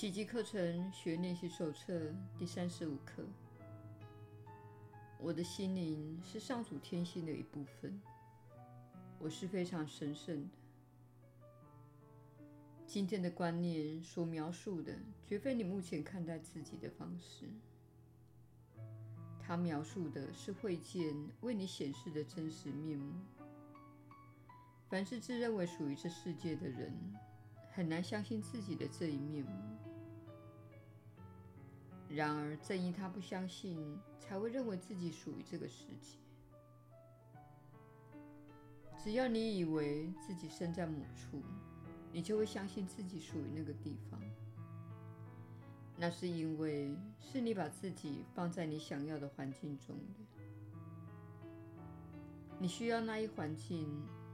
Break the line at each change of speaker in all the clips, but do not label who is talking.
奇迹课程学练习手册第三十五课。我的心灵是上主天性的一部分，我是非常神圣的。今天的观念所描述的，绝非你目前看待自己的方式。它描述的是慧见为你显示的真实面目。凡是自认为属于这世界的人，很难相信自己的这一面目。然而，正因他不相信，才会认为自己属于这个世界。只要你以为自己身在某处，你就会相信自己属于那个地方。那是因为是你把自己放在你想要的环境中的。你需要那一环境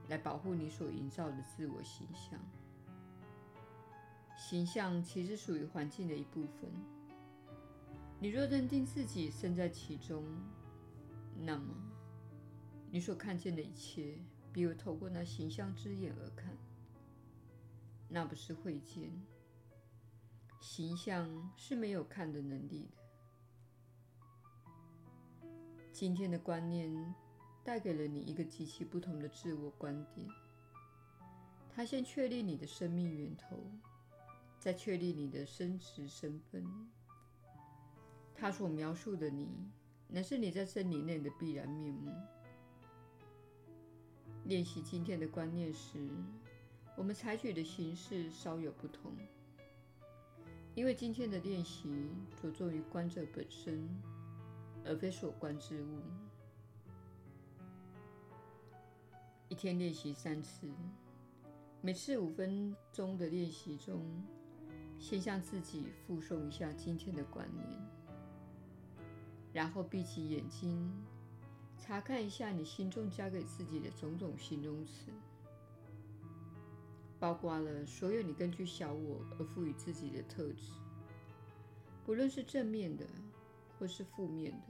来保护你所营造的自我形象。形象其实属于环境的一部分。你若认定自己身在其中，那么你所看见的一切必会透过那形象之眼而看。那不是慧见，形象是没有看的能力的。今天的观念带给了你一个极其不同的自我观点。它先确立你的生命源头，再确立你的生殖身份。他所描述的你，乃是你在真理内的必然面目。练习今天的观念时，我们采取的形式稍有不同，因为今天的练习着重于观者本身，而非所观之物。一天练习三次，每次五分钟的练习中，先向自己复诵一下今天的观念。然后闭起眼睛，查看一下你心中加给自己的种种形容词，包括了所有你根据小我而赋予自己的特质，不论是正面的或是负面的，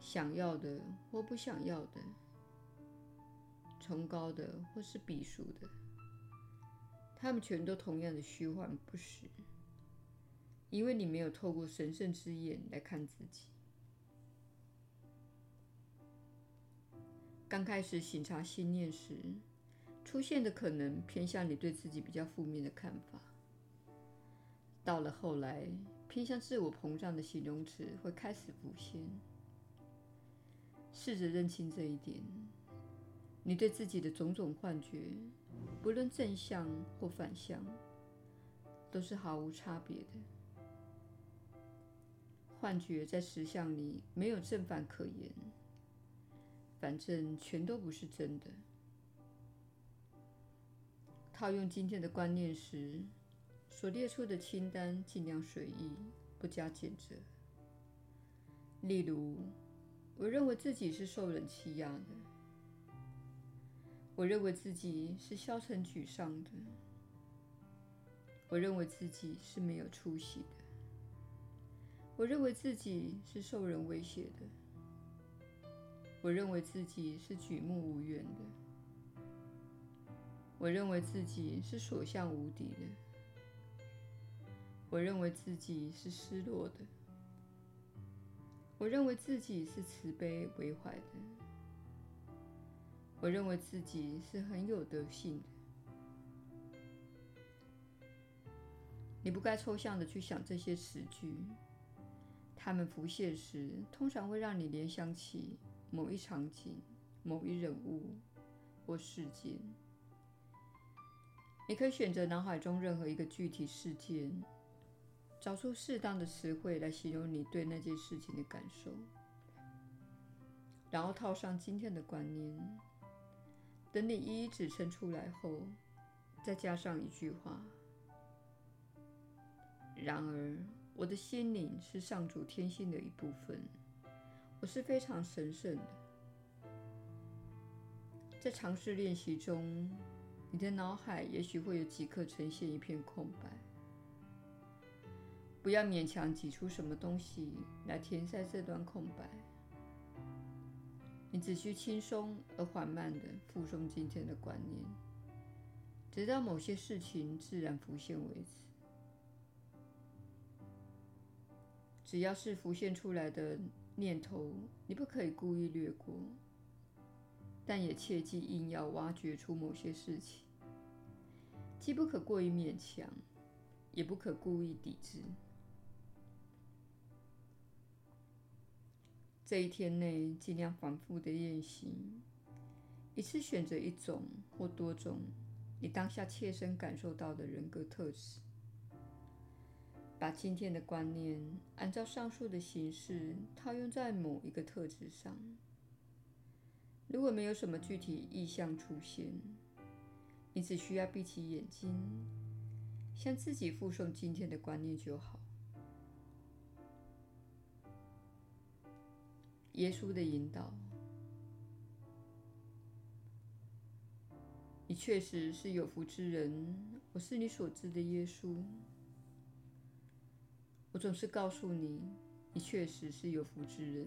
想要的或不想要的，崇高的或是鄙俗的，它们全都同样的虚幻不实。因为你没有透过神圣之眼来看自己。刚开始省察心念时，出现的可能偏向你对自己比较负面的看法。到了后来，偏向自我膨胀的形容词会开始浮现。试着认清这一点，你对自己的种种幻觉，不论正向或反向，都是毫无差别的。幻觉在石像里没有正反可言，反正全都不是真的。套用今天的观念时，所列出的清单尽量随意，不加检责。例如，我认为自己是受人欺压的；我认为自己是消沉沮丧的；我认为自己是没有出息的。我认为自己是受人威胁的，我认为自己是举目无援的，我认为自己是所向无敌的，我认为自己是失落的，我认为自己是慈悲为怀的，我认为自己是很有德性的。你不该抽象的去想这些词句。它们浮现时，通常会让你联想起某一场景、某一人物或事件。你可以选择脑海中任何一个具体事件，找出适当的词汇来形容你对那件事情的感受，然后套上今天的观念。等你一一指称出来后，再加上一句话。然而。我的心灵是上主天性的一部分，我是非常神圣的。在尝试练习中，你的脑海也许会有几刻呈现一片空白。不要勉强挤出什么东西来填塞这段空白，你只需轻松而缓慢地附送今天的观念，直到某些事情自然浮现为止。只要是浮现出来的念头，你不可以故意略过，但也切忌硬要挖掘出某些事情，既不可过于勉强，也不可故意抵制。这一天内，尽量反复的练习，一次选择一种或多种你当下切身感受到的人格特质。把今天的观念按照上述的形式套用在某一个特质上。如果没有什么具体意象出现，你只需要闭起眼睛，向自己复诵今天的观念就好。耶稣的引导，你确实是有福之人。我是你所知的耶稣。我总是告诉你，你确实是有福之人，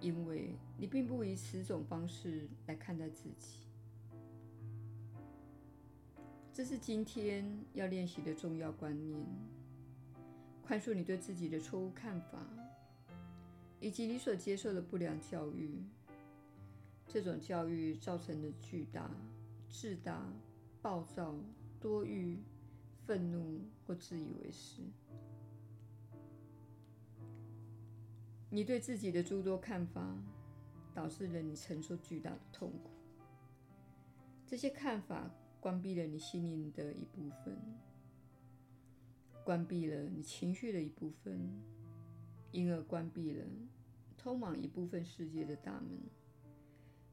因为你并不以此种方式来看待自己。这是今天要练习的重要观念，宽恕你对自己的错误看法，以及你所接受的不良教育。这种教育造成的巨大、自大、暴躁、多欲、愤怒或自以为是。你对自己的诸多看法，导致了你承受巨大的痛苦。这些看法关闭了你心灵的一部分，关闭了你情绪的一部分，因而关闭了通往一部分世界的大门，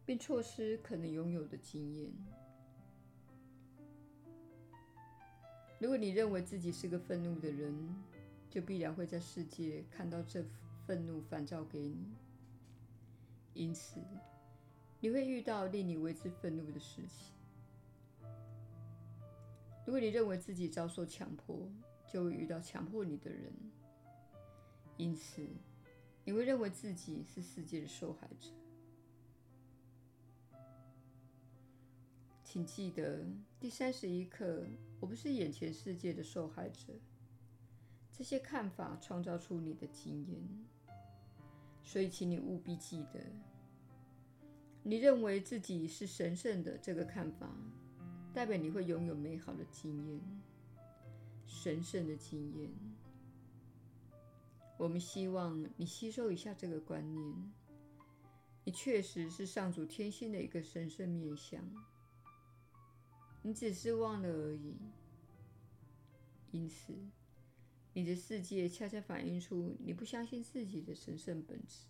并错失可能拥有的经验。如果你认为自己是个愤怒的人，就必然会在世界看到这幅。愤怒反照给你，因此你会遇到令你为之愤怒的事情。如果你认为自己遭受强迫，就会遇到强迫你的人，因此你会认为自己是世界的受害者。请记得第三十一课：我不是眼前世界的受害者。这些看法创造出你的经验。所以，请你务必记得，你认为自己是神圣的这个看法，代表你会拥有美好的经验，神圣的经验。我们希望你吸收一下这个观念，你确实是上主天性的一个神圣面向，你只是忘了而已。因此，你的世界恰恰反映出你不相信自己的神圣本质。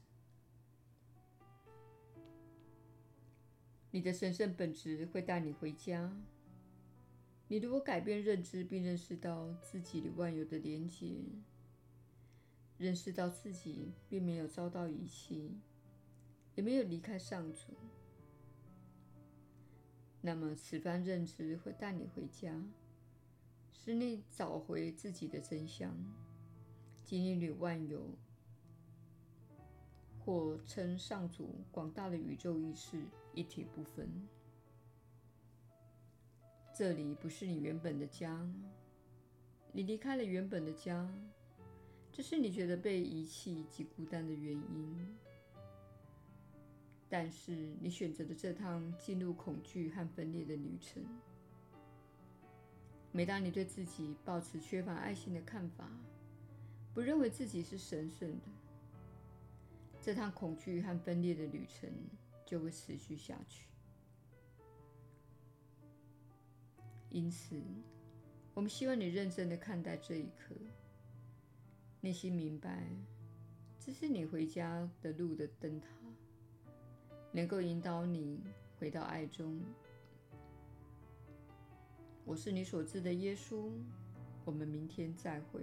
你的神圣本质会带你回家。你如果改变认知，并认识到自己与万有的连结，认识到自己并没有遭到遗弃，也没有离开上主，那么此番认知会带你回家。使你找回自己的真相，即你与万有，或称上主广大的宇宙意识一体不分。这里不是你原本的家，你离开了原本的家，这是你觉得被遗弃及孤单的原因。但是你选择的这趟进入恐惧和分裂的旅程。每当你对自己抱持缺乏爱心的看法，不认为自己是神圣的，这趟恐惧和分裂的旅程就会持续下去。因此，我们希望你认真的看待这一刻，内心明白，这是你回家的路的灯塔，能够引导你回到爱中。我是你所知的耶稣，我们明天再会。